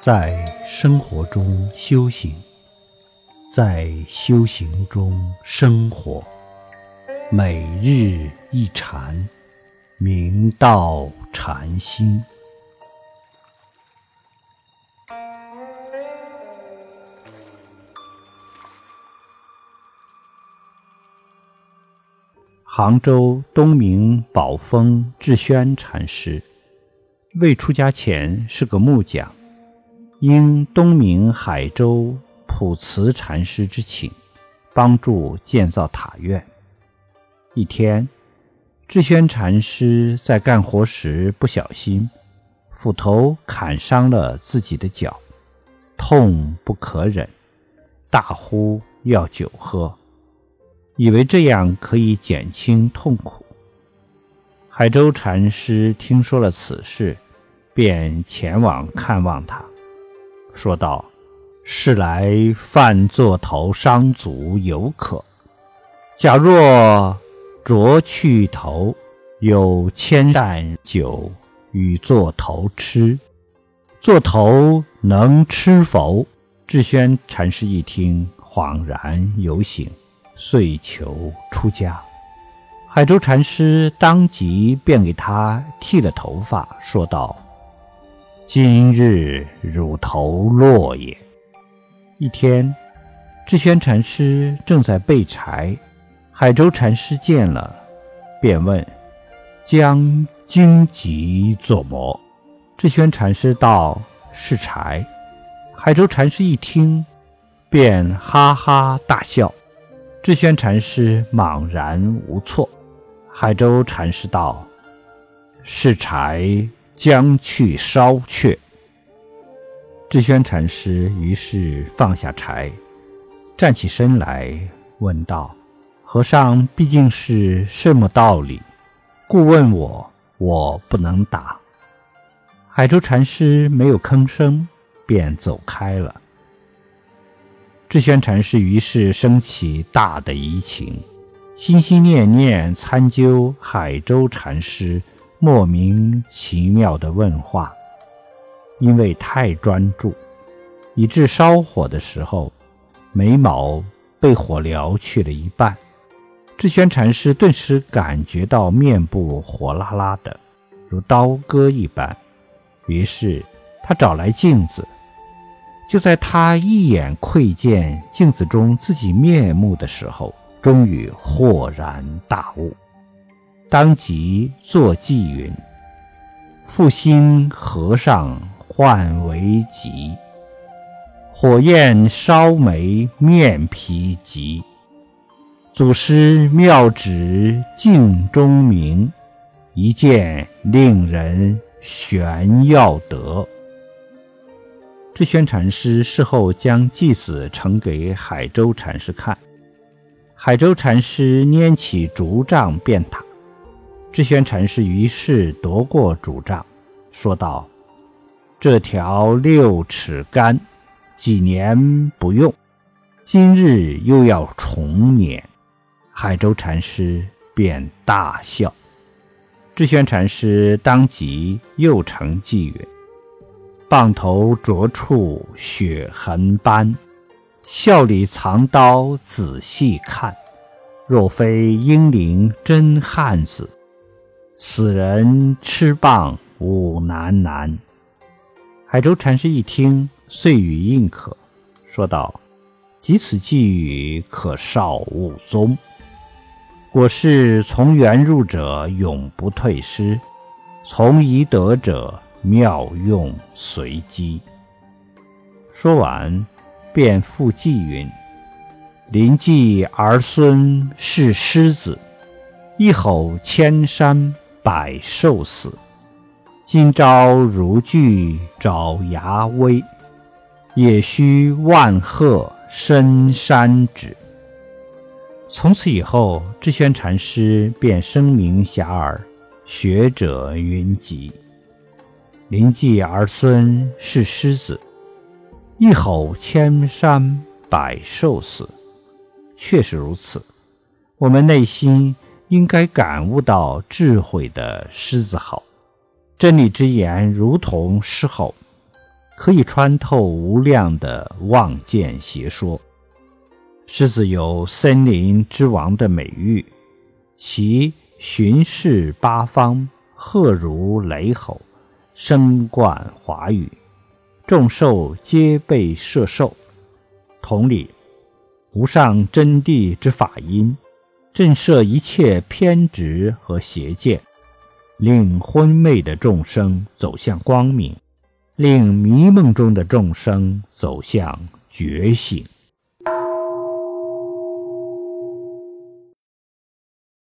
在生活中修行，在修行中生活，每日一禅，明道禅心。杭州东明宝峰智轩禅师，未出家前是个木匠。应东明海州普慈禅师之请，帮助建造塔院。一天，智轩禅师在干活时不小心，斧头砍伤了自己的脚，痛不可忍，大呼要酒喝，以为这样可以减轻痛苦。海州禅师听说了此事，便前往看望他。说道：“是来犯座头伤足犹可。假若啄去头，有千担酒与座头吃，座头能吃否？”智轩禅师一听，恍然有醒，遂求出家。海州禅师当即便给他剃了头发，说道。今日乳头落也。一天，智轩禅师正在备柴，海州禅师见了，便问：“将荆棘作么？”智轩禅师道：“是柴。”海州禅师一听，便哈哈大笑。智轩禅师茫然无措。海州禅师道：“是柴。”将去烧却。智轩禅师于是放下柴，站起身来，问道：“和尚毕竟是什么道理？故问我，我不能答。”海州禅师没有吭声，便走开了。智轩禅师于是升起大的疑情，心心念念参究海州禅师。莫名其妙的问话，因为太专注，以致烧火的时候，眉毛被火燎去了一半。智轩禅师顿时感觉到面部火辣辣的，如刀割一般。于是他找来镜子，就在他一眼窥见镜子中自己面目的时候，终于豁然大悟。当即作偈云：“复心和尚唤为疾，火焰烧眉面皮急。祖师妙指镜中明，一见令人玄要得。”智轩禅师事后将偈子呈给海州禅师看，海州禅师拈起竹杖便打。智宣禅师于是夺过主杖，说道：“这条六尺杆，几年不用，今日又要重捻。”海州禅师便大笑。智宣禅师当即又成偈云：“棒头着处血痕斑，笑里藏刀仔细看，若非英灵真汉子。”死人吃棒五难难。海州禅师一听，遂语应可，说道：“即此寄语，可少勿宗。果是从缘入者，永不退失；从宜得者，妙用随机。”说完，便复寄云：“临济儿孙是狮子，一吼千山。”百兽死，今朝如炬爪牙威，也须万壑深山止。从此以后，智轩禅师便声名遐迩，学者云集。临济儿孙是狮子，一吼千山百兽死，确实如此。我们内心。应该感悟到智慧的狮子吼，真理之言如同狮吼，可以穿透无量的妄见邪说。狮子有森林之王的美誉，其巡视八方，赫如雷吼，声贯华宇，众兽皆被摄受。同理，无上真谛之法音，震慑一切偏执和邪见。令昏昧的众生走向光明，令迷梦中的众生走向觉醒。